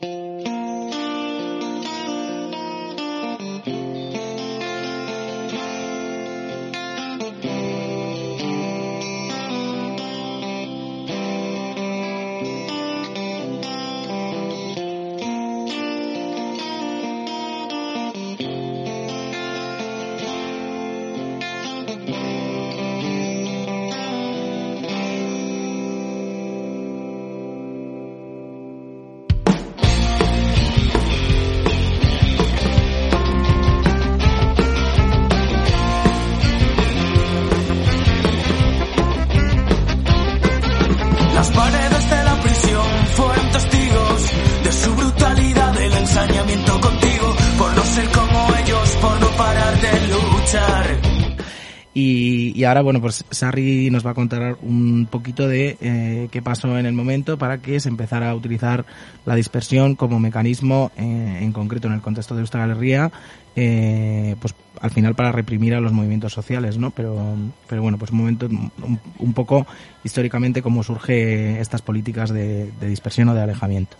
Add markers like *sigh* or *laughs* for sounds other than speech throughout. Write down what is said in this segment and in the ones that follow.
Las Y, ahora, bueno, pues Sarri nos va a contar un poquito de eh, qué pasó en el momento para que se empezara a utilizar la dispersión como mecanismo, eh, en concreto en el contexto de Euskal Herria, eh, pues al final para reprimir a los movimientos sociales, ¿no? Pero, pero bueno, pues un momento un, un poco históricamente cómo surge estas políticas de dispersión o de alejamiento.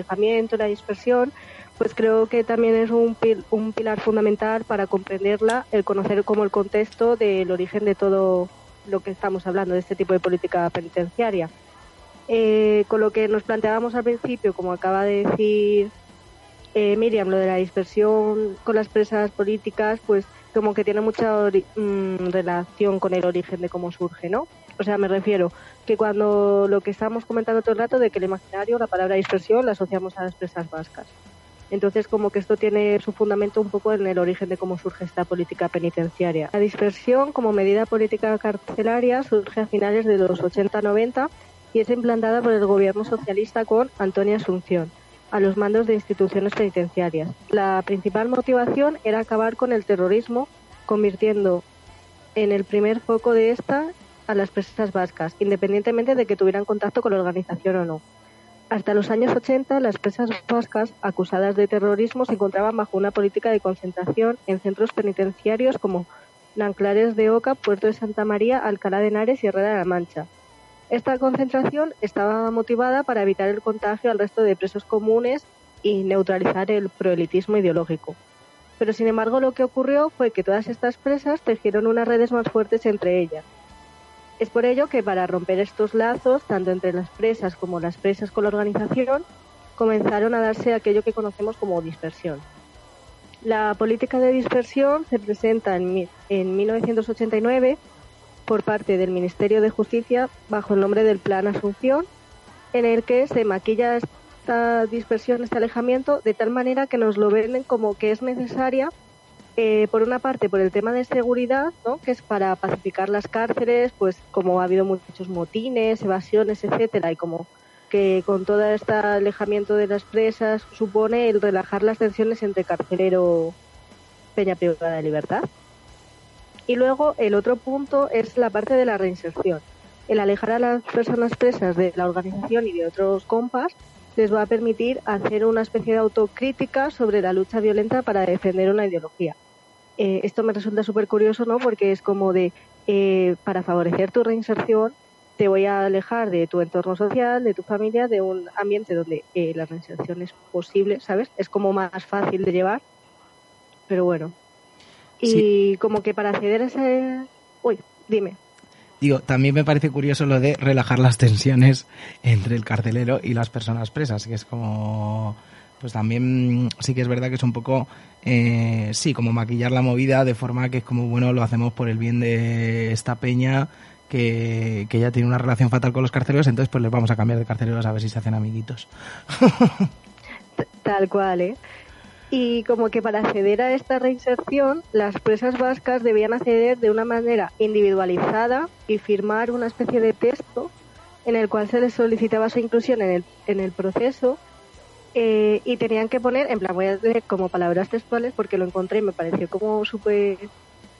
Alejamiento, la dispersión, pues creo que también es un, pil- un pilar fundamental para comprenderla, el conocer como el contexto del origen de todo lo que estamos hablando, de este tipo de política penitenciaria. Eh, con lo que nos planteábamos al principio, como acaba de decir eh, Miriam, lo de la dispersión con las presas políticas, pues como que tiene mucha mm, relación con el origen de cómo surge, ¿no? O sea, me refiero que cuando lo que estábamos comentando todo el rato de que el imaginario, la palabra dispersión, la asociamos a las presas vascas. Entonces, como que esto tiene su fundamento un poco en el origen de cómo surge esta política penitenciaria. La dispersión como medida política carcelaria surge a finales de los 80-90 y es implantada por el gobierno socialista con Antonia Asunción a los mandos de instituciones penitenciarias. La principal motivación era acabar con el terrorismo, convirtiendo en el primer foco de esta a las presas vascas, independientemente de que tuvieran contacto con la organización o no. Hasta los años 80, las presas vascas acusadas de terrorismo se encontraban bajo una política de concentración en centros penitenciarios como Nanclares de Oca, Puerto de Santa María, Alcalá de Henares y Herrera de la Mancha. Esta concentración estaba motivada para evitar el contagio al resto de presos comunes y neutralizar el proelitismo ideológico. Pero sin embargo lo que ocurrió fue que todas estas presas tejieron unas redes más fuertes entre ellas. Es por ello que para romper estos lazos, tanto entre las presas como las presas con la organización, comenzaron a darse aquello que conocemos como dispersión. La política de dispersión se presenta en, en 1989 por parte del Ministerio de Justicia bajo el nombre del Plan Asunción, en el que se maquilla esta dispersión, este alejamiento, de tal manera que nos lo venden como que es necesaria, eh, por una parte, por el tema de seguridad, ¿no? que es para pacificar las cárceles, pues como ha habido muchos motines, evasiones, etcétera, y como que con todo este alejamiento de las presas supone el relajar las tensiones entre carcelero peña privada de libertad. Y luego el otro punto es la parte de la reinserción. El alejar a las personas presas de la organización y de otros compas les va a permitir hacer una especie de autocrítica sobre la lucha violenta para defender una ideología. Eh, esto me resulta súper curioso, ¿no? Porque es como de, eh, para favorecer tu reinserción, te voy a alejar de tu entorno social, de tu familia, de un ambiente donde eh, la reinserción es posible, ¿sabes? Es como más fácil de llevar, pero bueno. Y Sí. como que para acceder a ese... Uy, dime. digo, también me parece curioso lo de relajar las tensiones entre el carcelero y las personas presas, que es como pues también sí que es verdad que es un poco, eh, sí, como maquillar la movida de forma que es como, bueno, lo hacemos por el bien de esta peña que, que ya tiene una relación fatal con los carceleros, entonces pues les vamos a cambiar de carceleros a ver si se hacen amiguitos. *laughs* Tal cual, ¿eh? Y como que para acceder a esta reinserción, las presas vascas debían acceder de una manera individualizada y firmar una especie de texto en el cual se les solicitaba su inclusión en el, en el proceso eh, y tenían que poner, en plan, voy a leer como palabras textuales porque lo encontré y me pareció como súper,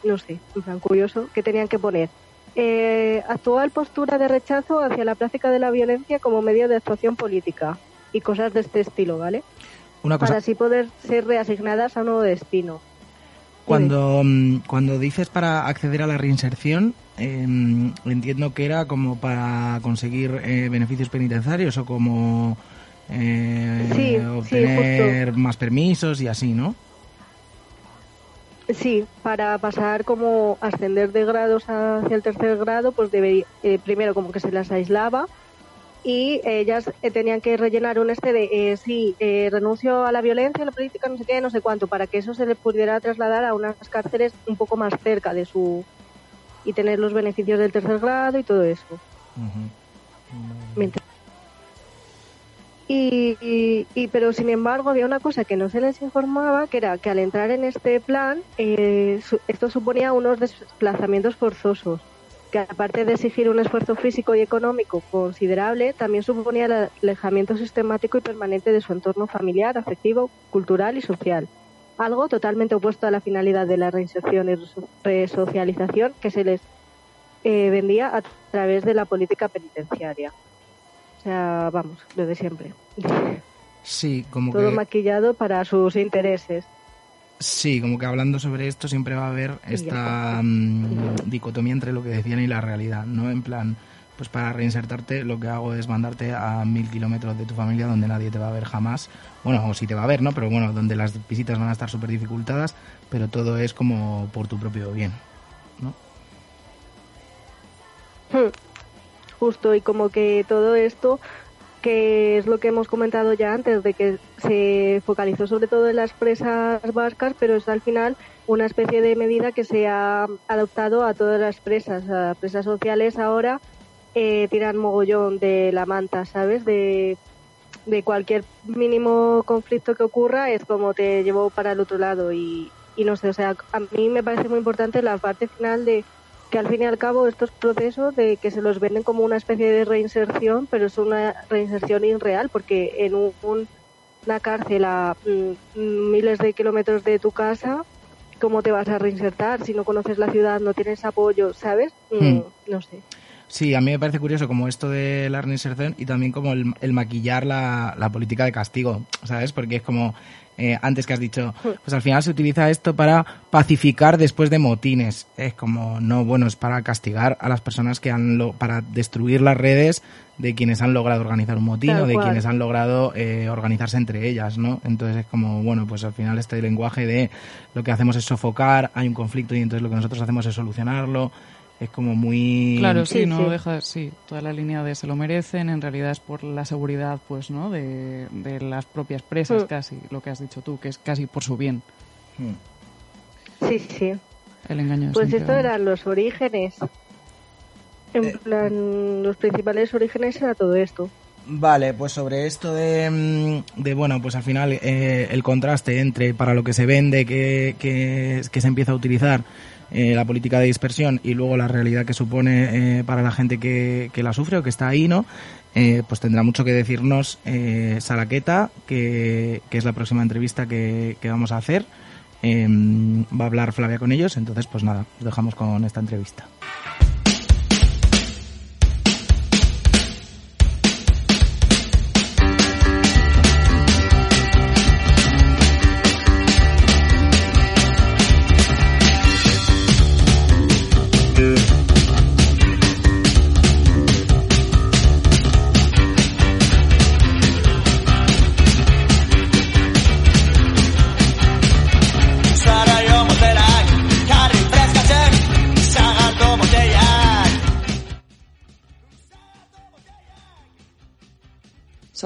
no sé, en plan curioso, que tenían que poner eh, actual postura de rechazo hacia la práctica de la violencia como medio de actuación política y cosas de este estilo, ¿vale? Una cosa, Para así poder ser reasignadas a un nuevo destino. Cuando, mm, cuando dices para acceder a la reinserción, eh, entiendo que era como para conseguir eh, beneficios penitenciarios o como eh, Sí, sí, obtener más permisos y así, ¿no? Sí, para pasar como ascender de grados hacia el tercer grado, pues debería, eh, primero como que se las aislaba y ellas eh, tenían que rellenar un este de eh, sí, eh, renuncio a la violencia, a la política, no sé qué, no sé cuánto, para que eso se les pudiera trasladar a unas cárceles un poco más cerca de su y tener los beneficios del tercer grado y todo eso. Mientras- Y, pero sin embargo había una cosa que no se les informaba, que era que al entrar en este plan, eh, su- esto suponía unos desplazamientos forzosos, que aparte de exigir un esfuerzo físico y económico considerable, también suponía el alejamiento sistemático y permanente de su entorno familiar, afectivo, cultural y social. Algo totalmente opuesto a la finalidad de la reinserción y reso- resocialización que se les eh, vendía a través de la política penitenciaria. O sea, vamos, lo de siempre. Sí, como Todo que... maquillado para sus intereses. Sí, como que hablando sobre esto siempre va a haber esta mm, dicotomía entre lo que decían y la realidad, ¿no? En plan, pues para reinsertarte lo que hago es mandarte a mil kilómetros de tu familia donde nadie te va a ver jamás. Bueno, o sí te va a ver, ¿no? Pero bueno, donde las visitas van a estar súper dificultadas, pero todo es como por tu propio bien, ¿no? Hmm. Justo, y como que todo esto, que es lo que hemos comentado ya antes, de que se focalizó sobre todo en las presas vascas, pero es al final una especie de medida que se ha adoptado a todas las presas. A presas sociales ahora eh, tiran mogollón de la manta, ¿sabes? De, de cualquier mínimo conflicto que ocurra es como te llevo para el otro lado y, y no sé, o sea, a mí me parece muy importante la parte final de que al fin y al cabo estos procesos de que se los venden como una especie de reinserción, pero es una reinserción irreal porque en un- un- una cárcel a mm, miles de kilómetros de tu casa, ¿cómo te vas a reinsertar si no conoces la ciudad, no tienes apoyo, ¿sabes? Mm, Hmm. No sé. Sí, a mí me parece curioso como esto de la reinserción y también como el, el maquillar la, la política de castigo, ¿sabes? Porque es como eh, antes que has dicho, *laughs* pues al final se utiliza esto para pacificar después de motines. Es como, no, bueno, es para castigar a las personas que han, lo, para destruir las redes de quienes han logrado organizar un motín Tal o de cual. quienes han logrado eh, organizarse entre ellas, ¿no? Entonces es como, bueno, pues al final este lenguaje de lo que hacemos es sofocar, hay un conflicto y entonces lo que nosotros hacemos es solucionarlo. Es como muy... Claro, sí, Sí, no sí. deja, sí, toda la línea de se lo merecen, en realidad es por la seguridad, pues, ¿no? De, de las propias presas, Mm. casi, lo que has dicho tú, que es casi por su bien, Hmm. Sí, sí. el engaño. Pues vamos. eran los orígenes. En plan, los principales orígenes era todo esto. Vale, pues sobre esto de, mm, de bueno, pues al final eh, el contraste entre para lo que se vende, que, que, que se empieza a utilizar eh, la política de dispersión y luego la realidad que supone eh, para la gente que, que la sufre o que está ahí, ¿no? Eh, pues tendrá mucho que decirnos Salaqueta, que, que es la próxima entrevista que, que vamos a hacer. Eh, va a hablar Flavia con ellos, entonces pues nada, os dejamos con esta entrevista.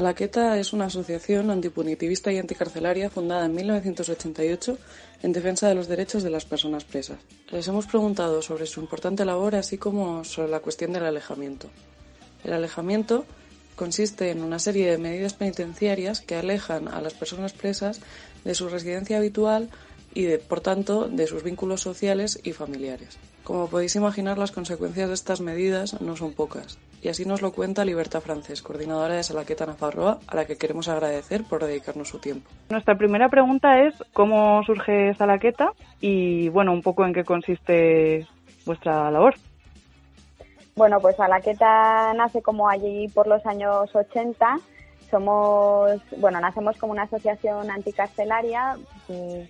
Salaqueta es una asociación antipunitivista y anticarcelaria fundada en 1988 en defensa de los derechos de las personas presas. Les hemos preguntado sobre su importante labor así como sobre la cuestión del alejamiento. El alejamiento consiste en una serie de medidas penitenciarias que alejan a las personas presas de su residencia habitual y, por tanto, de sus vínculos sociales y familiares. Como podéis imaginar, las consecuencias de estas medidas no son pocas. Y así nos lo cuenta Libertad Francés, coordinadora de Salaqueta Nafarroa, a la que queremos agradecer por dedicarnos su tiempo. Nuestra primera pregunta es cómo surge Salaqueta y, bueno, un poco en qué consiste vuestra labor. Bueno, pues Salaqueta nace como allí por los años 80 somos, bueno, nacemos como una asociación anticarcelaria.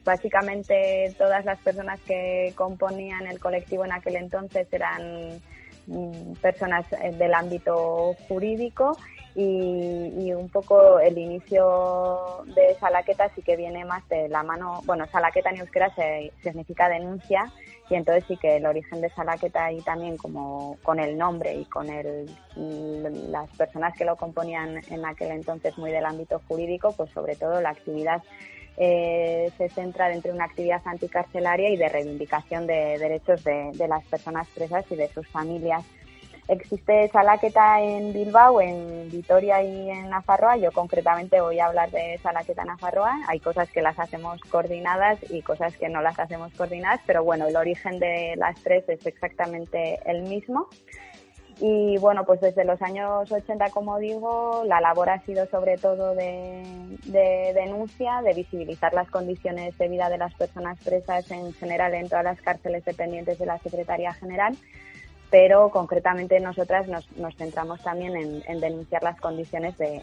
Básicamente todas las personas que componían el colectivo en aquel entonces eran mm, personas eh, del ámbito jurídico y, un poco el inicio de Salaqueta sí que viene más de la mano, bueno, Salaqueta en euskera se, significa denuncia y entonces sí que el origen de Salaqueta ahí también como con el nombre y con el, las personas que lo componían en aquel entonces muy del ámbito jurídico, pues sobre todo la actividad eh, se centra dentro de una actividad anticarcelaria y de reivindicación de derechos de, de las personas presas y de sus familias. Existe Salaqueta en Bilbao, en Vitoria y en Nafarroa. Yo concretamente voy a hablar de Salaqueta Nafarroa. Hay cosas que las hacemos coordinadas y cosas que no las hacemos coordinadas, pero bueno, el origen de las tres es exactamente el mismo. Y bueno, pues desde los años 80, como digo, la labor ha sido sobre todo de, denuncia, de visibilizar las condiciones de vida de las personas presas en general en todas las cárceles dependientes de la Secretaría General pero concretamente nosotras nos, centramos también en, denunciar las condiciones de,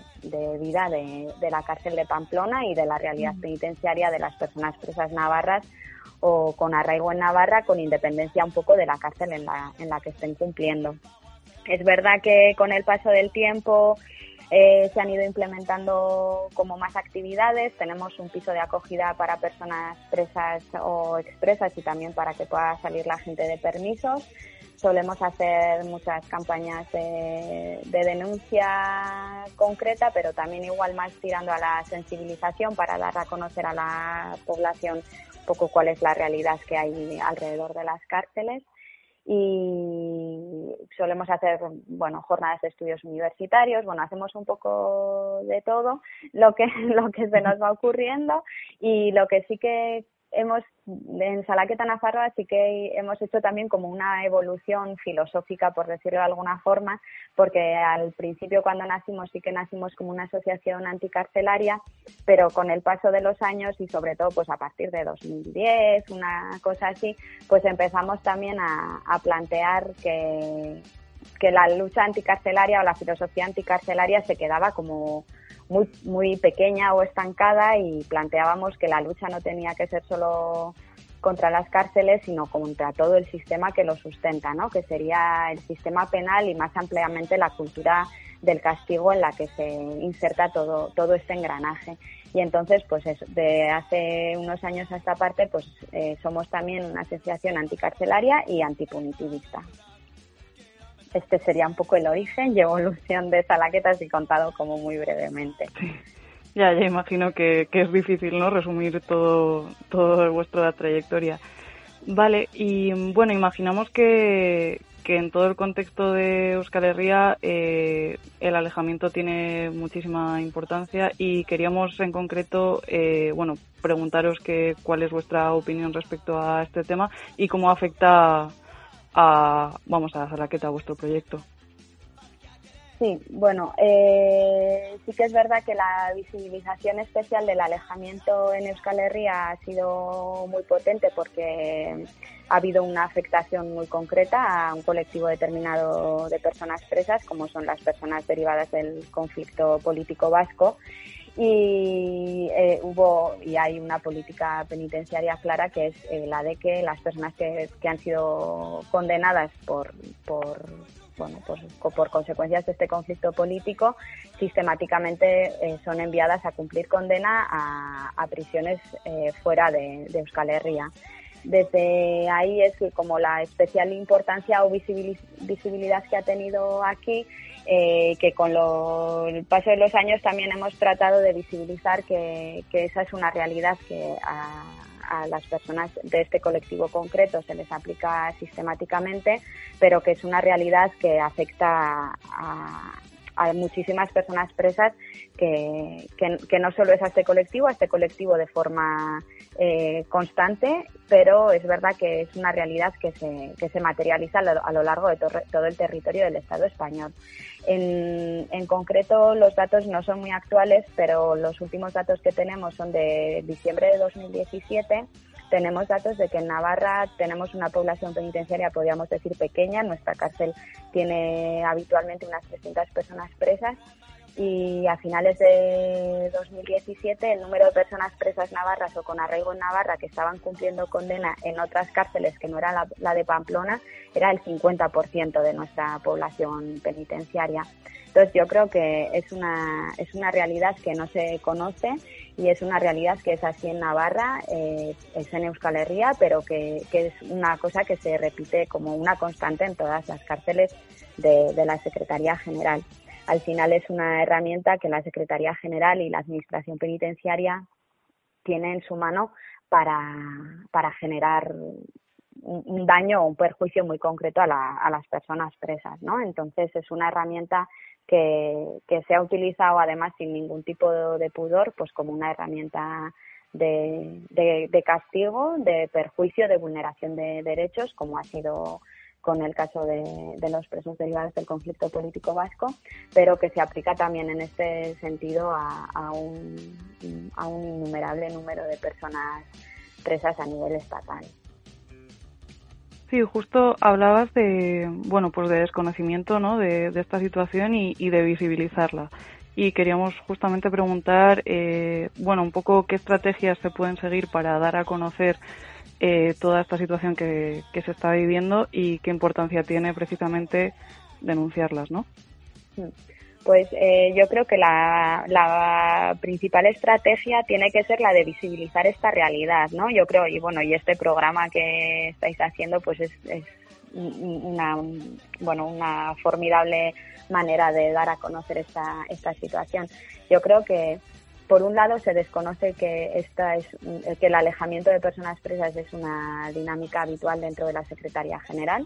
vida de, la cárcel de Pamplona y de la realidad penitenciaria de las personas presas navarras o con arraigo en Navarra, con independencia un poco de la cárcel en la, en la que estén cumpliendo. Es verdad que con el paso del tiempo eh, se han ido implementando como más actividades. Tenemos un piso de acogida para personas presas o expresas y también para que pueda salir la gente de permisos solemos hacer muchas campañas de, denuncia concreta, pero también igual más tirando a la sensibilización para dar a conocer a la población un poco cuál es la realidad que hay alrededor de las cárceles. Y solemos hacer bueno jornadas de estudios universitarios bueno hacemos un poco de todo lo que *laughs* lo que se nos va ocurriendo y lo que sí que hemos, en Salaqueta Nafarroa sí que hemos hecho también como una evolución filosófica, por decirlo de alguna forma, porque al principio cuando nacimos sí que nacimos como una asociación anticarcelaria, pero con el paso de los años y sobre todo pues a partir de 2010, una cosa así, pues empezamos también a, a plantear que, que la lucha anticarcelaria o la filosofía anticarcelaria se quedaba como muy, muy pequeña o estancada y planteábamos que la lucha no tenía que ser solo contra las cárceles, sino contra todo el sistema que lo sustenta, ¿no? que sería el sistema penal y más ampliamente la cultura del castigo en la que se inserta todo, todo este engranaje. Y entonces, pues de hace unos años a esta parte, pues eh, somos también una asociación anticarcelaria y antipunitivista este sería un poco el origen *laughs* y evolución de Salaquetas y contado como muy brevemente. Ya, ya imagino que, es difícil, ¿no? Resumir todo, todo vuestra trayectoria. Vale, y bueno, imaginamos que, que en todo el contexto de Euskal Herria eh, el alejamiento tiene muchísima importancia y queríamos en concreto, eh, bueno, preguntaros que, cuál es vuestra opinión respecto a este tema y cómo afecta a, vamos a a vuestro proyecto. Sí, bueno, eh, sí que es verdad que la visibilización especial del alejamiento en Euskal Herria ha sido muy potente porque ha habido una afectación muy concreta a un colectivo determinado de personas presas, como son las personas derivadas del conflicto político vasco y eh, hubo y hay una política penitenciaria clara que es eh, la de que las personas que, que han sido condenadas por, por bueno, pues, por consecuencias de este conflicto político, sistemáticamente eh, son enviadas a cumplir condena a, prisiones fuera de, de, Euskal Herria. Desde ahí es como la especial importancia o visibilidad que ha tenido aquí, eh, que con el paso de los años también hemos tratado de visibilizar que, esa es una realidad que a, a, las personas de este colectivo concreto se les aplica sistemáticamente, pero que es una realidad que afecta a, a muchísimas personas presas que, que, no solo es a este colectivo, a este colectivo de forma eh, constante, pero es verdad que es una realidad que se, que se materializa a lo, largo de todo el territorio del Estado español. En, en concreto, los datos no son muy actuales, pero los últimos datos que tenemos son de diciembre de 2017 tenemos datos de que en Navarra tenemos una población penitenciaria, podríamos decir, pequeña. Nuestra cárcel tiene habitualmente unas 300 personas presas y a finales de 2017 el número de personas presas navarras o con arraigo en Navarra que estaban cumpliendo condena en otras cárceles que no era la, la de Pamplona era el 50% de nuestra población penitenciaria. Entonces yo creo que es una, es una realidad que no se conoce y es una realidad que es así en Navarra, eh, es en Euskal Herria, pero que, es una cosa que se repite como una constante en todas las cárceles de, la Secretaría General. Al final es una herramienta que la Secretaría General y la Administración Penitenciaria tienen en su mano para, para generar un, daño o un perjuicio muy concreto a, a las personas presas, ¿no? Entonces es una herramienta que, se ha utilizado además sin ningún tipo de, pudor, pues como una herramienta de, castigo, de perjuicio, de vulneración de derechos, como ha sido con el caso de, los presos derivados del conflicto político vasco, pero que se aplica también en este sentido a, un, a un innumerable número de personas presas a nivel estatal. Sí, justo hablabas de, bueno, pues de desconocimiento, ¿no? De, esta situación y, de visibilizarla. Y queríamos justamente preguntar, eh, bueno, un poco qué estrategias se pueden seguir para dar a conocer eh, toda esta situación que, se está viviendo y qué importancia tiene precisamente denunciarlas, ¿no? Pues eh, yo creo que la, principal estrategia tiene que ser la de visibilizar esta realidad, ¿no? Yo creo, y bueno, y este programa que estáis haciendo, pues es, es una, bueno, una formidable manera de dar a conocer esta, esta situación. Yo creo que, por un lado, se desconoce que, esta es, que el alejamiento de personas presas es una dinámica habitual dentro de la Secretaría General,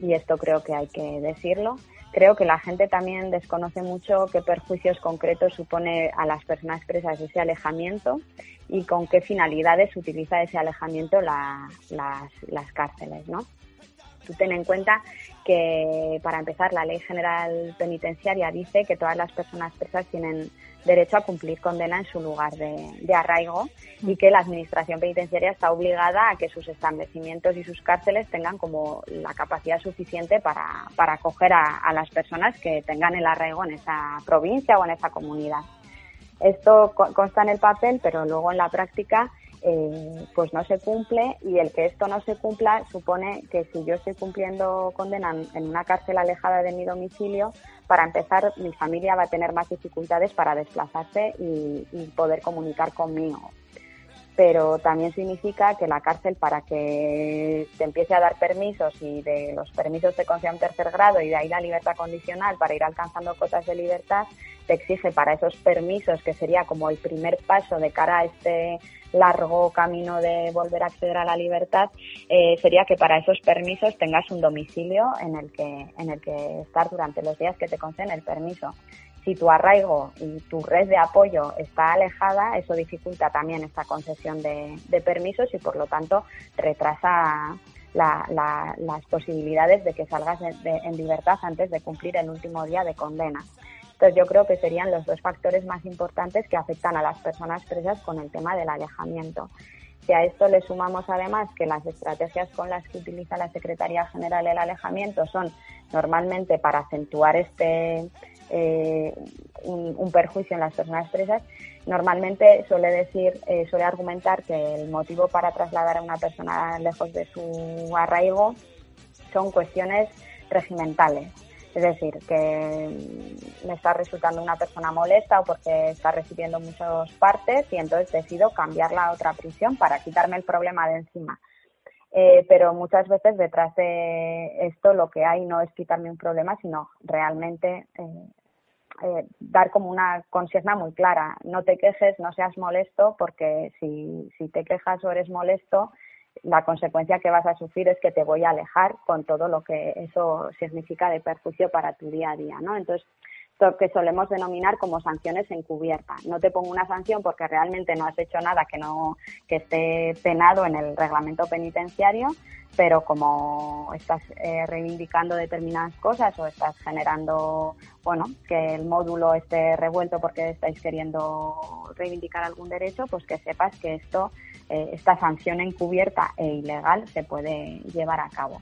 y esto creo que hay que decirlo creo que la gente también desconoce mucho qué perjuicios concretos supone a las personas presas ese alejamiento y con qué finalidades utiliza ese alejamiento las, las cárceles, ¿no? Tú ten en cuenta que, para empezar, la Ley General Penitenciaria dice que todas las personas presas tienen derecho a cumplir condena en su lugar de, arraigo y que la Administración Penitenciaria está obligada a que sus establecimientos y sus cárceles tengan como la capacidad suficiente para, para acoger a, a las personas que tengan el arraigo en esa provincia o en esa comunidad. Esto consta en el papel, pero luego en la práctica eh, pues no se cumple y el que esto no se cumpla supone que si yo estoy cumpliendo condena en una cárcel alejada de mi domicilio, para empezar mi familia va a tener más dificultades para desplazarse y, poder comunicar conmigo. Pero también significa que la cárcel para que te empiece a dar permisos y de los permisos te conceda un tercer grado y de ahí la libertad condicional para ir alcanzando cotas de libertad, te exige para esos permisos, que sería como el primer paso de cara a este largo camino de volver a acceder a la libertad, eh, sería que para esos permisos tengas un domicilio en el que, en el que estar durante los días que te conceden el permiso si tu arraigo y tu red de apoyo está alejada, eso dificulta también esta concesión de, permisos y por lo tanto retrasa las posibilidades de que salgas en libertad antes de cumplir el último día de condena. Entonces yo creo que serían los dos factores más importantes que afectan a las personas presas con el tema del alejamiento. Si a esto le sumamos además que las estrategias con las que utiliza la Secretaría General el alejamiento son normalmente para acentuar este, eh, un, perjuicio en las personas presas, normalmente suele decir, eh, suele argumentar que el motivo para trasladar a una persona lejos de su arraigo son cuestiones regimentales. Es decir, que me está resultando una persona molesta o porque está recibiendo muchos partes y entonces decido cambiarla a otra prisión para quitarme el problema de encima. Eh, pero muchas veces detrás de esto lo que hay no es quitarme un problema, sino realmente eh, eh, dar como una consigna muy clara. No te quejes, no seas molesto, porque si, si te quejas o eres molesto, la consecuencia que vas a sufrir es que te voy a alejar con todo lo que eso significa de perjuicio para tu día a día, ¿no? Entonces, lo que solemos denominar como sanciones encubiertas. No te pongo una sanción porque realmente no has hecho nada que no que esté penado en el reglamento penitenciario, pero como estás eh, reivindicando determinadas cosas o estás generando, bueno, que el módulo esté revuelto porque estáis queriendo reivindicar algún derecho, pues que sepas que esto, eh, esta sanción encubierta e ilegal se puede llevar a cabo.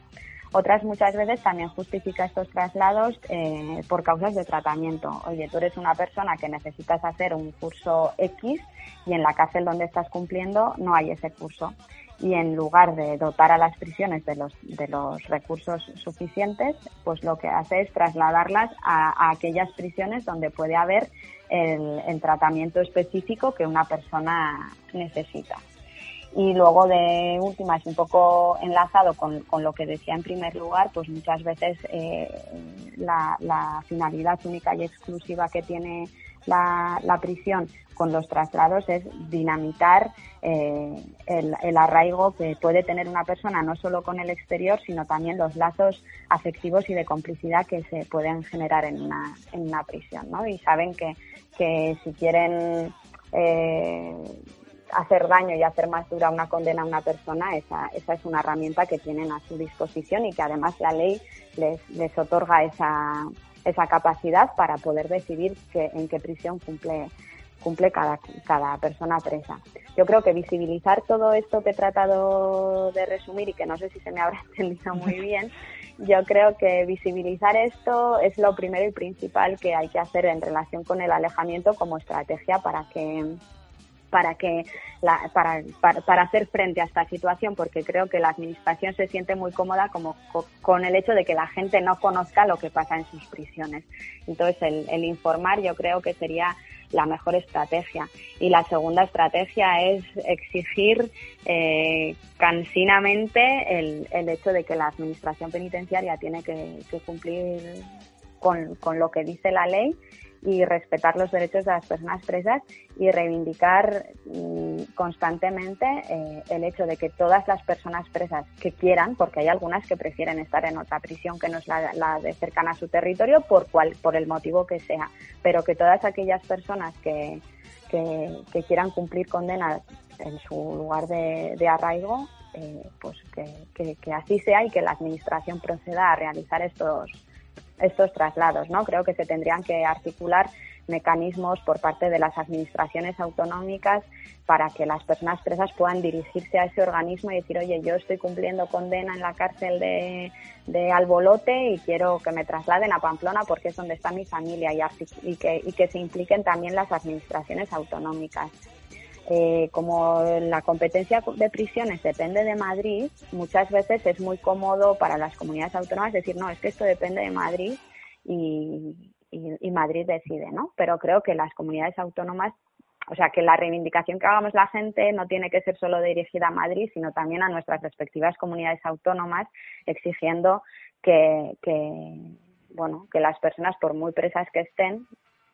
Otras muchas veces también justifica estos traslados eh, por causas de tratamiento. Oye, tú eres una persona que necesitas hacer un curso X y en la cárcel donde estás cumpliendo no hay ese curso. Y en lugar de dotar a las prisiones de los, de los recursos suficientes, pues lo que hace es trasladarlas a, aquellas prisiones donde puede haber el tratamiento específico que una persona necesita. Y luego de últimas, un poco enlazado con, con, lo que decía en primer lugar, pues muchas veces eh, la, la, finalidad única y exclusiva que tiene la, la prisión con los traslados es dinamitar eh, el, el, arraigo que puede tener una persona no solo con el exterior, sino también los lazos afectivos y de complicidad que se pueden generar en una, en una prisión. ¿no? Y saben que, que si quieren eh, hacer daño y hacer más dura una condena a una persona, esa, esa es una herramienta que tienen a su disposición y que además la ley les, les otorga esa, esa capacidad para poder decidir que, en qué prisión cumple cumple cada, cada persona presa. Yo creo que visibilizar todo esto que he tratado de resumir y que no sé si se me habrá *laughs* entendido muy bien, yo creo que visibilizar esto es lo primero y principal que hay que hacer en relación con el alejamiento como estrategia para que para que la, para, para, hacer frente a esta situación porque creo que la administración se siente muy cómoda como con el hecho de que la gente no conozca lo que pasa en sus prisiones. Entonces el, el informar yo creo que sería la mejor estrategia. Y la segunda estrategia es exigir eh, cansinamente el, el hecho de que la administración penitenciaria tiene que, que cumplir con, con lo que dice la ley y respetar los derechos de las personas presas y reivindicar mm, constantemente eh, el hecho de que todas las personas presas que quieran, porque hay algunas que prefieren estar en otra prisión que no es la, de cercana a su territorio por, cual, por el motivo que sea, pero que todas aquellas personas que, que, quieran cumplir condena en su lugar de, arraigo, eh, pues que, que así sea y que la Administración proceda a realizar estos estos traslados, ¿no? Creo que se tendrían que articular mecanismos por parte de las administraciones autonómicas para que las personas presas puedan dirigirse a ese organismo y decir, oye, yo estoy cumpliendo condena en la cárcel de, de Albolote y quiero que me trasladen a Pamplona porque es donde está mi familia y, que, y que se impliquen también las administraciones autonómicas. Eh, como la competencia de prisiones depende de Madrid, muchas veces es muy cómodo para las comunidades autónomas decir, no, es que esto depende de Madrid y, Madrid decide, ¿no? Pero creo que las comunidades autónomas, o sea, que la reivindicación que hagamos la gente no tiene que ser solo dirigida a Madrid, sino también a nuestras respectivas comunidades autónomas, exigiendo que bueno, que las personas, por muy presas que estén,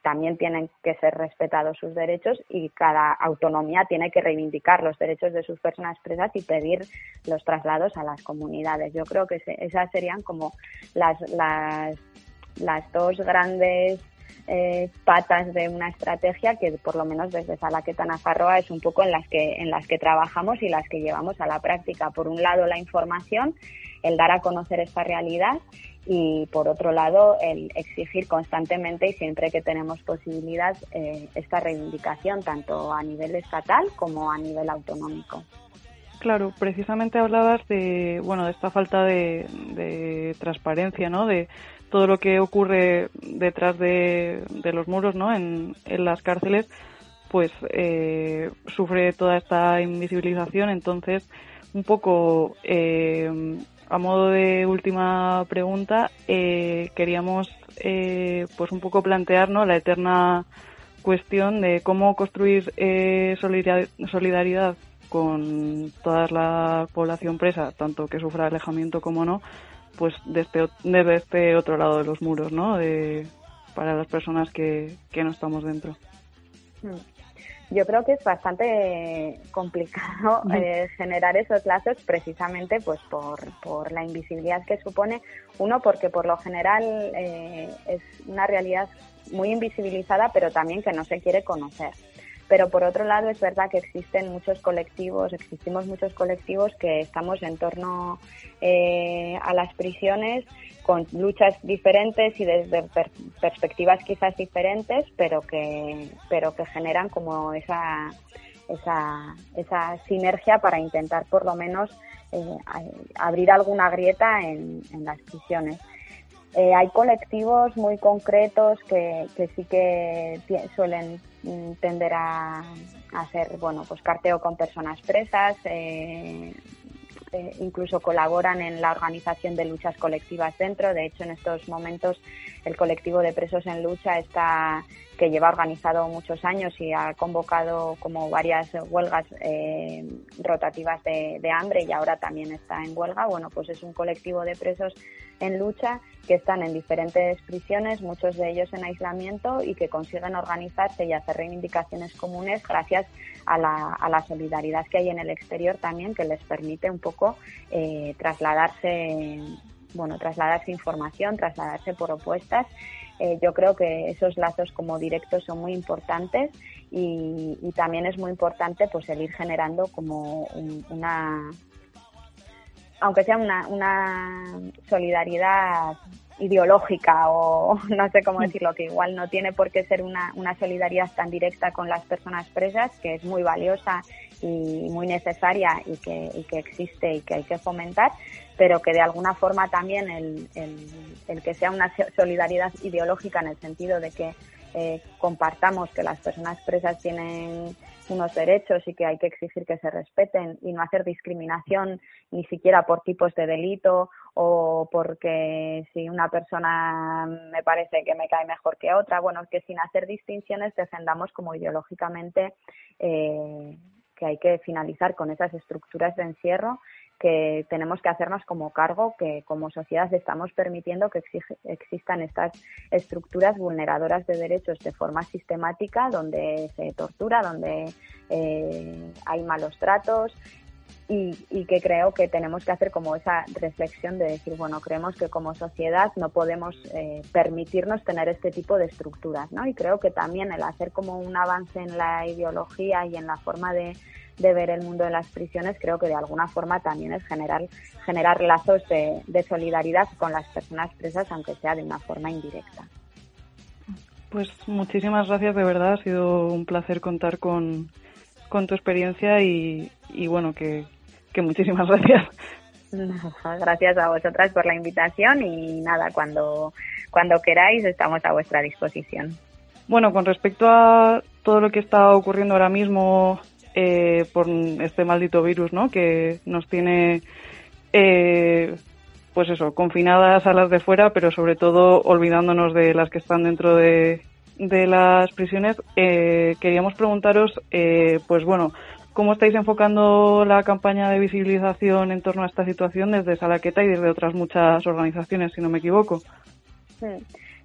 también tienen que ser respetados sus derechos y cada autonomía tiene que reivindicar los derechos de sus personas presas y pedir los traslados a las comunidades. Yo creo que esas serían como las, las, las dos grandes eh, patas de una estrategia que por lo menos desde Salaqueta Nafarroa es un poco en las que en las que trabajamos y las que llevamos a la práctica. Por un lado la información, el dar a conocer esta realidad y por otro lado el exigir constantemente y siempre que tenemos posibilidad eh, esta reivindicación tanto a nivel estatal como a nivel autonómico. Claro, precisamente hablabas de bueno de esta falta de, transparencia, ¿no? De todo lo que ocurre detrás de, los muros, ¿no? En, las cárceles, pues eh, sufre toda esta invisibilización. Entonces, un poco eh, a modo de última pregunta, eh, queríamos eh, pues un poco plantear la eterna cuestión de cómo construir eh, solidaridad con toda la población presa, tanto que sufra alejamiento como no, pues desde, desde este otro lado de los muros, ¿no? De, para las personas que, que no estamos dentro. Hmm. Yo creo que es bastante complicado eh, generar esos lazos precisamente pues por, por, la invisibilidad que supone. Uno, porque por lo general eh, es una realidad muy invisibilizada, pero también que no se quiere conocer. Pero por otro lado es verdad que existen muchos colectivos, existimos muchos colectivos que estamos en torno eh, a las prisiones con luchas diferentes y desde perspectivas quizás diferentes, pero que, pero que generan como esa, esa, esa sinergia para intentar por lo menos eh, abrir alguna grieta en, las prisiones. Eh, hay colectivos muy concretos que, que sí que suelen tender a, hacer bueno pues carteo con personas presas eh, eh, incluso colaboran en la organización de luchas colectivas dentro. De hecho, en estos momentos el colectivo de presos en lucha está que lleva organizado muchos años y ha convocado como varias huelgas eh, rotativas de, hambre y ahora también está en huelga. Bueno, pues es un colectivo de presos en lucha que están en diferentes prisiones, muchos de ellos en aislamiento y que consiguen organizarse y hacer reivindicaciones comunes gracias a la, a la solidaridad que hay en el exterior también que les permite un poco eh, trasladarse bueno, trasladarse información, trasladarse propuestas eh, yo creo que esos lazos como directos son muy importantes y, también es muy importante pues el ir generando como una aunque sea una, una solidaridad ideológica o *laughs* no sé cómo decirlo, que igual no tiene por qué ser una, una solidaridad tan directa con las personas presas, que es muy valiosa y muy necesaria y que, y que existe y que hay que fomentar, pero que de alguna forma también el, el, que sea una solidaridad ideológica en el sentido de que eh, compartamos que las personas presas tienen unos derechos y que hay que exigir que se respeten y no hacer discriminación ni siquiera por tipos de delito o porque si una persona me parece que me cae mejor que otra, bueno, que sin hacer distinciones defendamos como ideológicamente eh, que hay que finalizar con esas estructuras de encierro que tenemos que hacernos como cargo que como sociedad estamos permitiendo que existan estas estructuras vulneradoras de derechos de forma sistemática, donde se tortura, donde eh, hay malos tratos, y, que creo que tenemos que hacer como esa reflexión de decir, bueno, creemos que como sociedad no podemos eh, permitirnos tener este tipo de estructuras, ¿no? Y creo que también el hacer como un avance en la ideología y en la forma de, ver el mundo de las prisiones, creo que de alguna forma también es generar, generar lazos de, solidaridad con las personas presas, aunque sea de una forma indirecta. Pues muchísimas gracias, de verdad, ha sido un placer contar con, con tu experiencia y, y bueno, que, que muchísimas *laughs* gracias. Gracias a vosotras por la invitación y nada, cuando, cuando queráis estamos a vuestra disposición. Bueno, con respecto a todo lo que está ocurriendo ahora mismo eh, por este maldito virus, ¿no? Que nos tiene, eh, pues eso, confinadas a las de fuera, pero sobre todo olvidándonos de las que están dentro de, las prisiones, eh, queríamos preguntaros, eh, pues bueno, ¿Cómo estáis enfocando la campaña de visibilización en torno a esta situación desde Salaqueta y desde otras muchas organizaciones, si no me equivoco?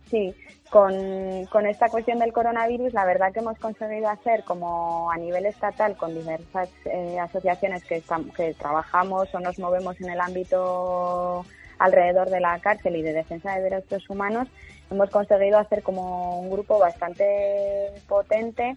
Sí, con, esta cuestión del coronavirus, la verdad que hemos conseguido hacer como a nivel estatal con diversas eh, asociaciones que, que trabajamos o nos movemos en el ámbito alrededor de la cárcel y de defensa de derechos humanos, hemos conseguido hacer como un grupo bastante potente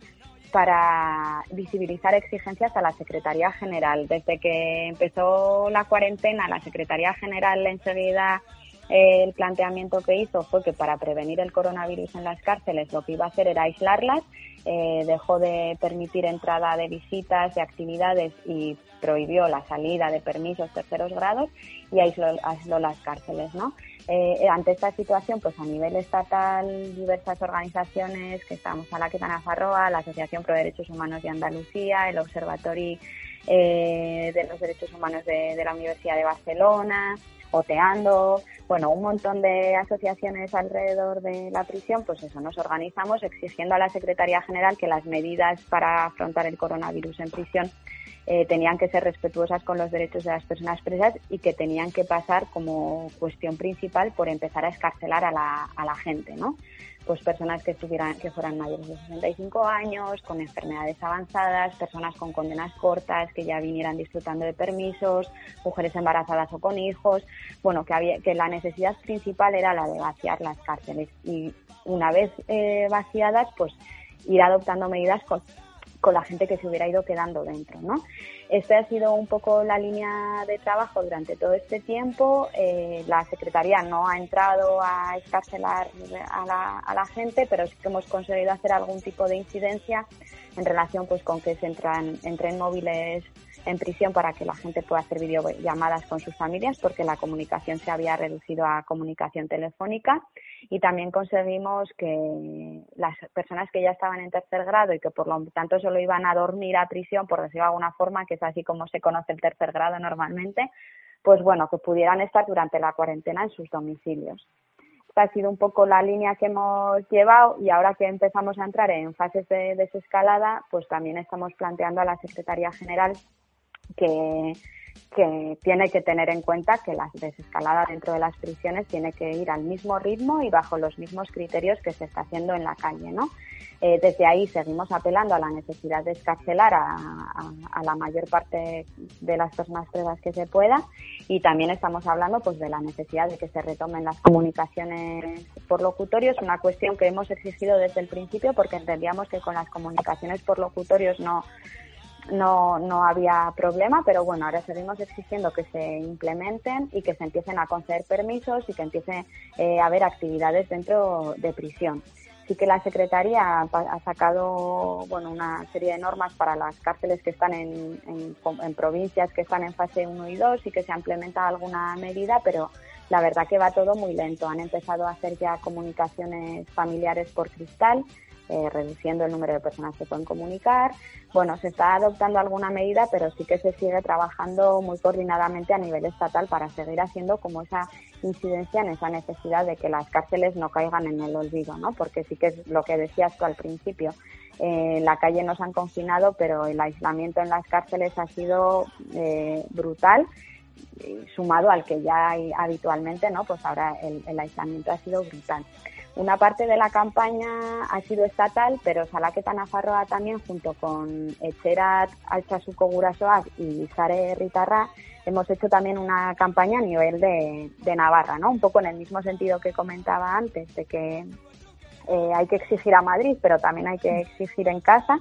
para visibilizar exigencias a la Secretaría General. Desde que empezó la cuarentena, la Secretaría General enseguida el planteamiento que hizo fue que para prevenir el coronavirus en las cárceles lo que iba a hacer era aislarlas, eh, dejó de permitir entrada de visitas, de actividades y prohibió la salida de permisos terceros grados y aisló, aisló las cárceles, ¿no? Eh, ante esta situación, pues a nivel estatal, diversas organizaciones que estamos a la Quetana Farroa, la Asociación Pro Derechos Humanos de Andalucía, el Observatorio eh, de los Derechos Humanos de, la Universidad de Barcelona, Oteando, bueno, un montón de asociaciones alrededor de la prisión, pues eso, nos organizamos exigiendo a la Secretaría General que las medidas para afrontar el coronavirus en prisión eh, tenían que ser respetuosas con los derechos de las personas presas y que tenían que pasar como cuestión principal por empezar a escarcelar a la, a la gente, ¿no? Pues personas que estuvieran, que fueran mayores de 65 años, con enfermedades avanzadas, personas con condenas cortas, que ya vinieran disfrutando de permisos, mujeres embarazadas o con hijos. Bueno, que había, que la necesidad principal era la de vaciar las cárceles y una vez eh, vaciadas, pues ir adoptando medidas con con la gente que se hubiera ido quedando dentro, ¿no? Esta ha sido un poco la línea de trabajo durante todo este tiempo. Eh, la Secretaría no ha entrado a escarcelar a la, a la, gente, pero sí que hemos conseguido hacer algún tipo de incidencia en relación pues con que se entran, entren móviles en prisión para que la gente pueda hacer videollamadas con sus familias porque la comunicación se había reducido a comunicación telefónica y también conseguimos que las personas que ya estaban en tercer grado y que por lo tanto solo iban a dormir a prisión, por decirlo de alguna forma, que es así como se conoce el tercer grado normalmente, pues bueno, que pudieran estar durante la cuarentena en sus domicilios. Esta ha sido un poco la línea que hemos llevado y ahora que empezamos a entrar en fases de desescalada, pues también estamos planteando a la Secretaría General que, que tiene que tener en cuenta que la desescalada dentro de las prisiones tiene que ir al mismo ritmo y bajo los mismos criterios que se está haciendo en la calle, ¿no? Eh, desde ahí seguimos apelando a la necesidad de escarcelar a, a, la mayor parte de las personas presas que se pueda y también estamos hablando pues de la necesidad de que se retomen las comunicaciones por locutorios, una cuestión que hemos exigido desde el principio porque entendíamos que con las comunicaciones por locutorios no no, no había problema, pero bueno, ahora seguimos exigiendo que se implementen y que se empiecen a conceder permisos y que empiece eh, a haber actividades dentro de prisión. Sí que la Secretaría ha sacado bueno, una serie de normas para las cárceles que están en, en, provincias que están en fase 1 y 2 y que se ha implementado alguna medida, pero la verdad que va todo muy lento. Han empezado a hacer ya comunicaciones familiares por cristal eh, reduciendo el número de personas que pueden comunicar. Bueno, se está adoptando alguna medida, pero sí que se sigue trabajando muy coordinadamente a nivel estatal para seguir haciendo como esa incidencia en esa necesidad de que las cárceles no caigan en el olvido, ¿no? Porque sí que es lo que decías tú al principio. Eh, la calle nos han confinado, pero el aislamiento en las cárceles ha sido eh, brutal sumado al que ya hay habitualmente, ¿no? Pues ahora el, el aislamiento ha sido brutal. Una parte de la campaña ha sido estatal, pero Salaqueta Nafarroa también, junto con Echerat Altsasuko Gurasoak y Sare Ritarra, hemos hecho también una campaña a nivel de, Navarra, ¿no? Un poco en el mismo sentido que comentaba antes, de que eh, hay que exigir a Madrid, pero también hay que exigir en casa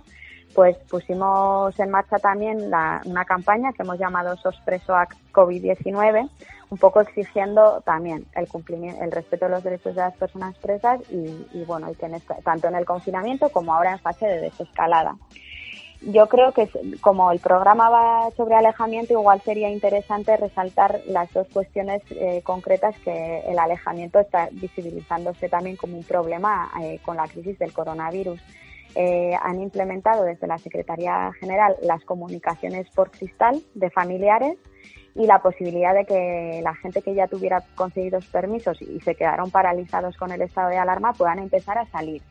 pues pusimos en marcha también una campaña que hemos llamado Sospresoac COVID-19, un poco exigiendo también el cumplimiento, el respeto de los derechos de las personas presas y, bueno, y que tanto en el confinamiento como ahora en fase de desescalada. Yo creo que como el programa va sobre alejamiento, igual sería interesante resaltar las dos cuestiones eh, concretas que el alejamiento está visibilizándose también como un problema eh, con la crisis del coronavirus. Eh, han implementado desde la Secretaría General las comunicaciones por cristal de familiares y la posibilidad de que la gente que ya tuviera concedidos permisos y se quedaron paralizados con el estado de alarma puedan empezar a salir.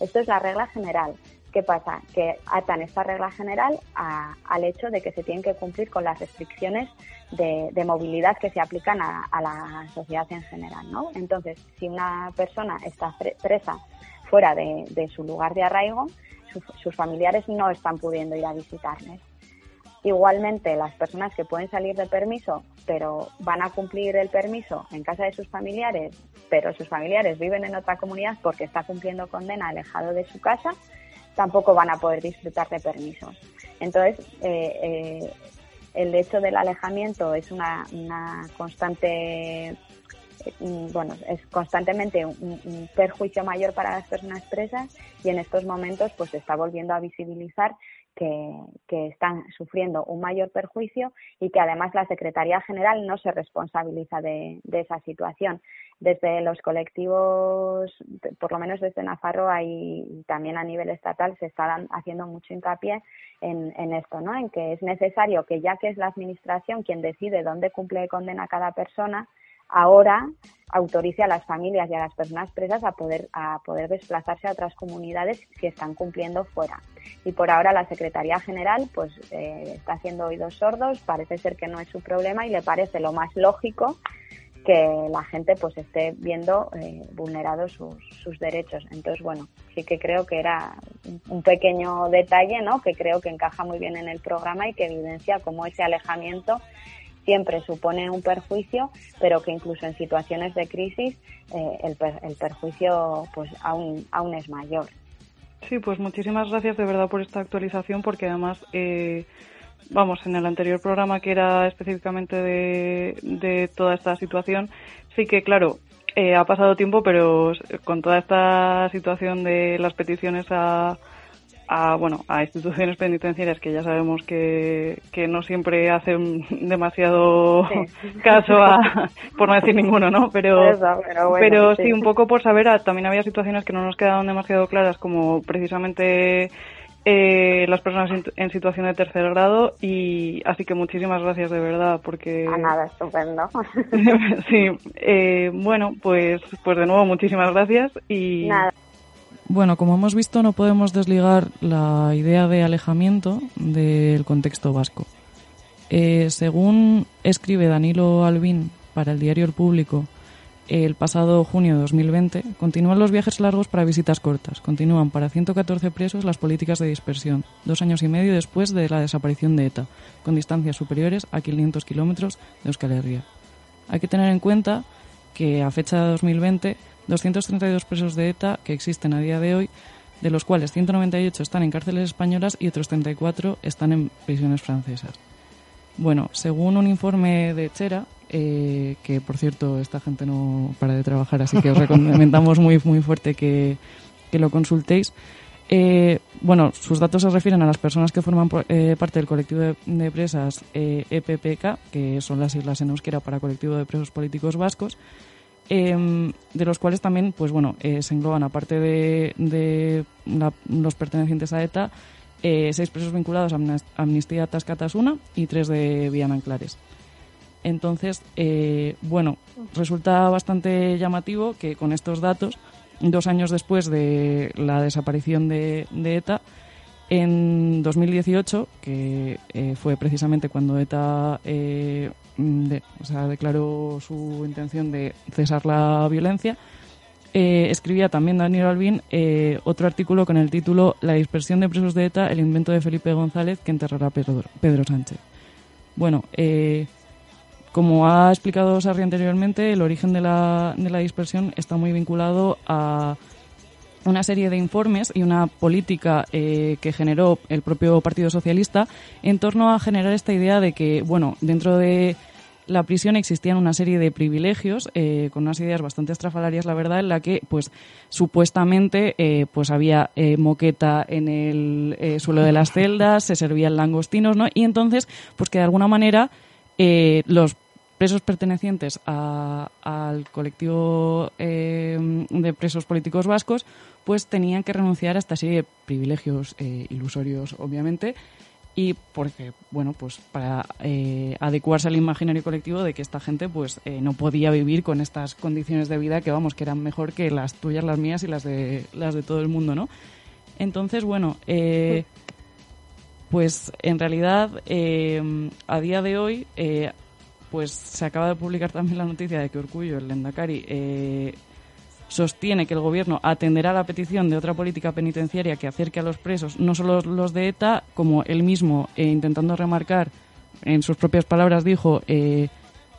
Esto es la regla general. ¿Qué pasa? Que atan esta regla general al hecho de que se tienen que cumplir con las restricciones de, movilidad que se aplican a, la sociedad en general. ¿no? Entonces, si una persona está presa fuera de, su lugar de arraigo, sus familiares no están pudiendo ir a visitarles. Igualmente, las personas que pueden salir de permiso, pero van a cumplir el permiso en casa de sus familiares, pero sus familiares viven en otra comunidad porque está cumpliendo condena alejado de su casa, tampoco van a poder disfrutar de permisos. Entonces, eh, eh, el hecho del alejamiento es una, constante bueno, es constantemente un, perjuicio mayor para las personas presas y en estos momentos pues se está volviendo a visibilizar que, están sufriendo un mayor perjuicio y que además la Secretaría General no se responsabiliza de, esa situación. Desde los colectivos, por lo menos desde Nafarroa y también a nivel estatal, se está haciendo mucho hincapié en, en esto, ¿no? En que es necesario que ya que es la Administración quien decide dónde cumple condena cada persona, ahora autorice a las familias y a las personas presas a poder, a poder desplazarse a otras comunidades si están cumpliendo fuera. Y por ahora la Secretaría General pues eh, está haciendo oídos sordos, parece ser que no es su problema y le parece lo más lógico que la gente pues esté viendo eh, vulnerados sus, sus, derechos. Entonces, bueno, sí que creo que era un pequeño detalle, ¿no? Que creo que encaja muy bien en el programa y que evidencia cómo ese alejamiento siempre supone un perjuicio, pero que incluso en situaciones de crisis eh, el, el, perjuicio pues aún, aún es mayor. Sí, pues muchísimas gracias de verdad por esta actualización, porque además, eh, vamos, en el anterior programa que era específicamente de, de toda esta situación, sí que, claro, eh, ha pasado tiempo, pero con toda esta situación de las peticiones a, a bueno a instituciones penitenciarias que ya sabemos que, que no siempre hacen *laughs* demasiado *laughs* caso a por no decir ninguno no pero pero, sí. un poco por saber también había situaciones que no nos quedaban demasiado claras como precisamente eh, las personas en, situación de tercer grado y así que muchísimas gracias de verdad porque a nada estupendo *laughs* sí eh, bueno pues pues de nuevo muchísimas gracias y nada. Bueno, como hemos visto, no podemos desligar la idea de alejamiento del contexto vasco. Eh, según escribe Danilo Albín para el diario El Público el pasado junio de 2020, continúan los viajes largos para visitas cortas. Continúan para 114 presos las políticas de dispersión, dos años y medio después de la desaparición de ETA, con distancias superiores a 500 kilómetros de Euskal Herria. Hay que tener en cuenta que a fecha de 2020 232 presos de ETA que existen a día de hoy, de los cuales 198 están en cárceles españolas y otros 34 están en prisiones francesas. Bueno, según un informe de Chera, eh, que por cierto esta gente no para de trabajar, así que os recomendamos muy, muy fuerte que, lo consultéis. Eh, bueno, sus datos se refieren a las personas que forman eh, parte del colectivo de, presas EPPK, que son las siglas en euskera para Colectivo de Presos Políticos Vascos, Em, de los cuales también, pues bueno, eh, se engloban, aparte de, los pertenecientes a ETA, eh, seis presos vinculados a Amnistía Tascatasuna y tres de Viana Clares. Entonces, eh, bueno, resulta bastante llamativo que con estos datos, dos años después de la desaparición de, de ETA, en 2018, que fue precisamente cuando ETA Mm, o sea, declaró su intención de cesar la violencia, eh, escribía también Daniel Albín eh, otro artículo con el título La dispersión de presos de ETA, el invento de Felipe González que enterrará Pedro, Pedro Sánchez. Bueno, eh, como ha explicado Sarri anteriormente, el origen de la, de la dispersión está muy vinculado a una serie de informes y una política eh, que generó el propio Partido Socialista en torno a generar esta idea de que, bueno, dentro de la prisión existían una serie de privilegios eh, con unas ideas bastante estrafalarias, la verdad, en la que, pues, supuestamente, eh, pues había moqueta en el suelo de las celdas, se servían langostinos, ¿no? Y entonces, pues que de alguna manera los presos pertenecientes al colectivo de presos políticos vascos pues tenían que renunciar a esta serie de privilegios eh, ilusorios, obviamente, y porque, bueno, pues para eh, adecuarse al imaginario colectivo de que esta gente pues eh, no podía vivir con estas condiciones de vida que, vamos, que eran mejor que las tuyas, las mías y las de, las de todo el mundo, ¿no? Entonces, bueno, pues en realidad, a día de hoy, pues se acaba de publicar también la noticia de que Orgullo, el Lendakari, sostiene que el Gobierno atenderá la petición de otra política penitenciaria que acerque a los presos, no solo los de ETA, como él mismo, eh, intentando remarcar, en sus propias palabras dijo, eh,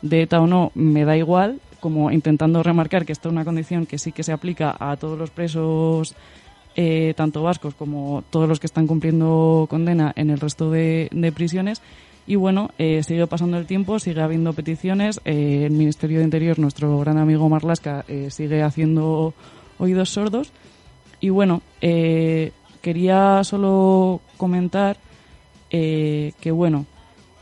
de ETA o no, me da igual, como intentando remarcar que esta es una condición que sí que se aplica a todos los presos, eh, tanto vascos como todos los que están cumpliendo condena en el resto de prisiones. Y bueno, eh, sigue pasando el tiempo, sigue habiendo peticiones. Eh, el Ministerio de Interior, nuestro gran amigo Marlasca, eh, sigue haciendo oídos sordos. Y bueno, quería solo comentar que bueno,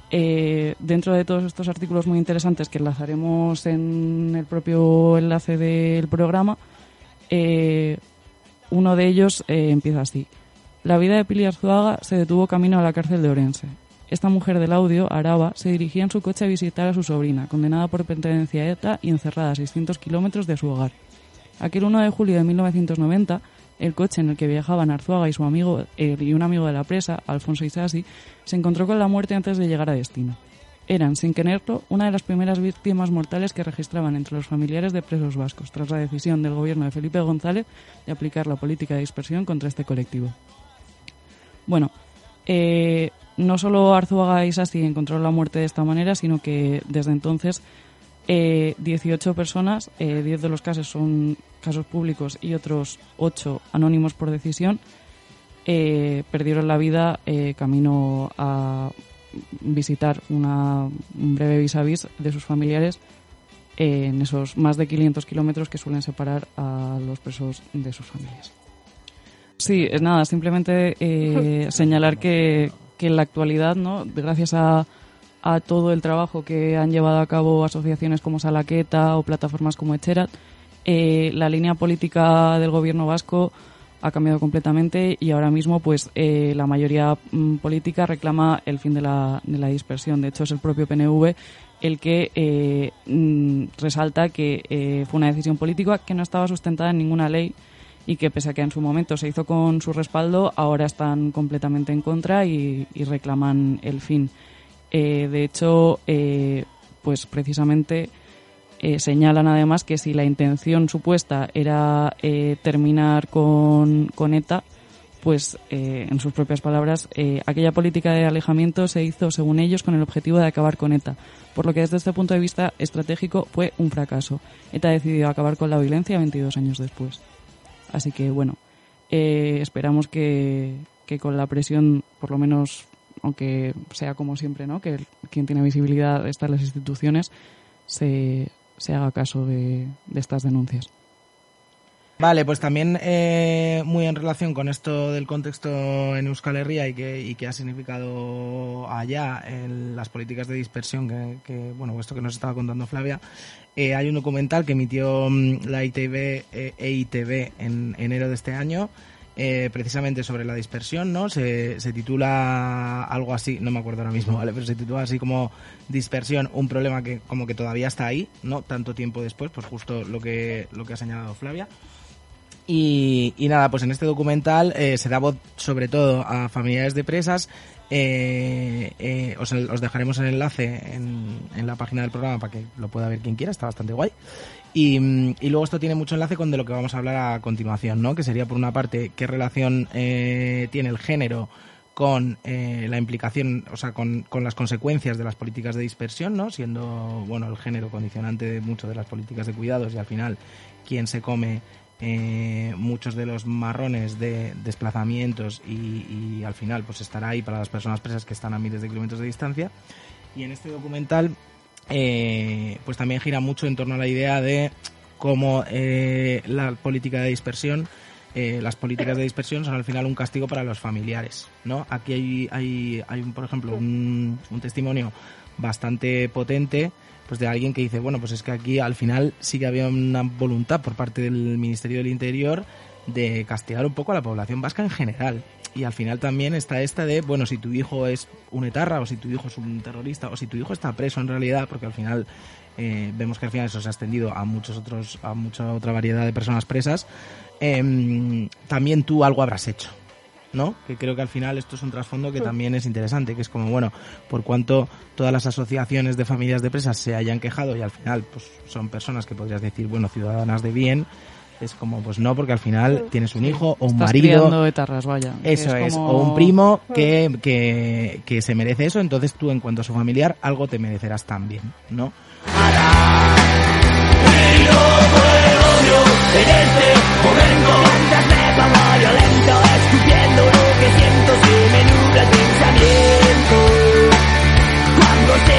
dentro de todos estos artículos muy interesantes que enlazaremos en el propio enlace del programa, uno de ellos empieza así. La vida de Pili Arzuaga se detuvo camino a la cárcel de Orense esta mujer del audio, Araba, se dirigía en su coche a visitar a su sobrina, condenada por pertenencia a ETA y encerrada a 600 kilómetros de su hogar. Aquel 1 de julio de 1990, el coche en el que viajaban Arzuaga y su amigo y un amigo de la presa, Alfonso Isasi, se encontró con la muerte antes de llegar a destino. Eran, sin quererlo, una de las primeras víctimas mortales que registraban entre los familiares de presos vascos, tras la decisión del gobierno de Felipe González de aplicar la política de dispersión contra este colectivo. Bueno, eh, no solo Arzuaga y Sasti encontraron la muerte de esta manera, sino que desde entonces eh, 18 personas, eh, 10 de los casos son casos públicos y otros 8 anónimos por decisión, eh, perdieron la vida eh, camino a visitar una, un breve vis a vis de sus familiares en esos más de 500 kilómetros que suelen separar a los presos de sus familias. Sí, es nada, simplemente eh, *laughs* señalar que, que en la actualidad, ¿no? gracias a, a todo el trabajo que han llevado a cabo asociaciones como Salaqueta o plataformas como Echerat, eh, la línea política del gobierno vasco ha cambiado completamente y ahora mismo pues eh, la mayoría mm, política reclama el fin de la, de la dispersión. De hecho es el propio PNV el que eh, mm, resalta que eh, fue una decisión política que no estaba sustentada en ninguna ley y que pese a que en su momento se hizo con su respaldo, ahora están completamente en contra y, reclaman el fin. Eh, de hecho, eh, pues precisamente eh, señalan además que si la intención supuesta era eh, terminar con, con ETA, pues en sus propias palabras, aquella política de alejamiento se hizo, según ellos, con el objetivo de acabar con ETA, por lo que desde este punto de vista estratégico fue un fracaso. ETA decidió acabar con la violencia 22 años después. Así que bueno, eh, esperamos que, que con la presión, por lo menos, aunque sea como siempre, ¿no? que quien tiene visibilidad está en las instituciones, se, se haga caso de, de estas denuncias. Vale, pues también eh, muy en relación con esto del contexto en Euskal Herria y que, y que ha significado allá en las políticas de dispersión, que, que, bueno, esto que nos estaba contando Flavia, eh, hay un documental que emitió mm, la ITV, eh, EITV en enero de este año, eh, precisamente sobre la dispersión, ¿no? Se, se titula algo así, no me acuerdo ahora mismo, ¿vale? Pero se titula así como dispersión, un problema que como que todavía está ahí, ¿no? Tanto tiempo después, pues justo lo que, lo que ha señalado Flavia. Y, nada, pues en este documental eh, se da voz sobre todo a familiares de presas. Eh, eh, os, os dejaremos el enlace en, la página del programa para que lo pueda ver quien quiera, está bastante guay. Y, mm, y luego esto tiene mucho enlace con de lo que vamos a hablar a continuación, ¿no? Que sería por una parte qué relación eh, tiene el género con eh, la implicación, o sea, con, con las consecuencias de las políticas de dispersión, ¿no? Siendo, bueno, el género condicionante de mucho de las políticas de cuidados y al final quien se come eh, muchos de los marrones de desplazamientos y, y al final pues estará ahí para las personas presas que están a miles de kilómetros de distancia. Y en este documental eh, pues también gira mucho en torno a la idea de cómo eh, la política de dispersión eh, las políticas de dispersión son al final un castigo para los familiares, ¿no? Aquí hay, hay, hay un, por ejemplo, un, un testimonio bastante potente pues de alguien que dice, bueno, pues es que aquí al final sí que había una voluntad por parte del Ministerio del Interior de castigar un poco a la población vasca en general. Y al final también está esta de, bueno, si tu hijo es un etarra, o si tu hijo es un terrorista, o si tu hijo está preso en realidad, porque al final eh, vemos que al final eso se ha extendido a muchos otros, a mucha otra variedad de personas presas, em, también tú algo habrás hecho. ¿No? Que creo que al final esto es un trasfondo que también es interesante, que es como, bueno, por cuanto todas las asociaciones de familias de presas se hayan quejado y al final pues son personas que podrías decir, bueno, ciudadanas de bien, es como, pues no, porque al final tienes un hijo o un Estás marido. etarras, vaya. Eso es, como- o un primo que, que, que se merece eso, entonces tú en cuanto a su familiar, algo te merecerás también, ¿no? En este momento mundo se